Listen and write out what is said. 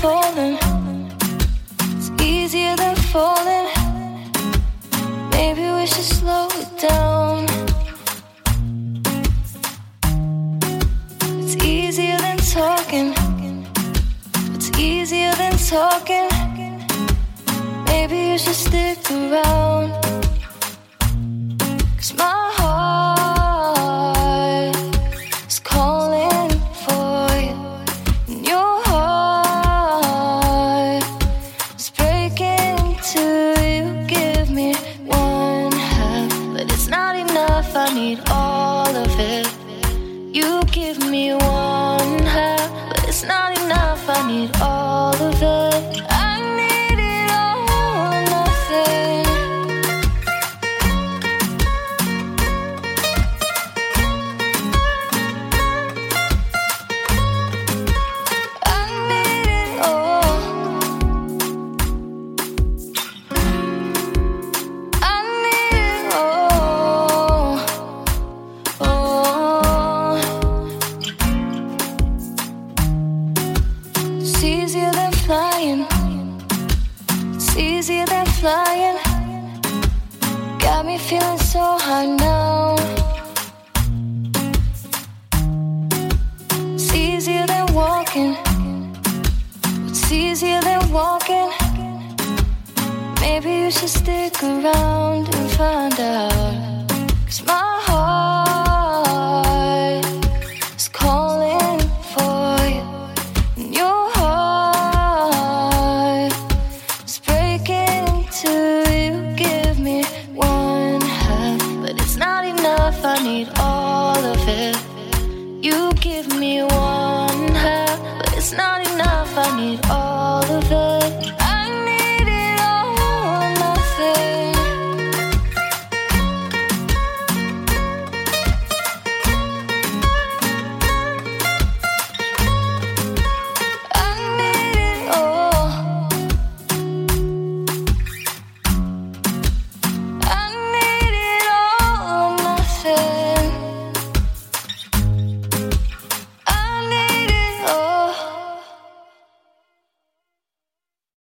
falling. It's easier than falling. Maybe we should slow it down. It's easier than talking. It's easier than talking. Maybe you should stick around. Cause my enough. I need all of it. You give me one half, but it's not enough. I need all It's easier than flying. It's easier than flying. Got me feeling so high now. It's easier than walking. It's easier than walking. Maybe you should stick around and find out. Cause my You give me one half, but it's not enough. I need all.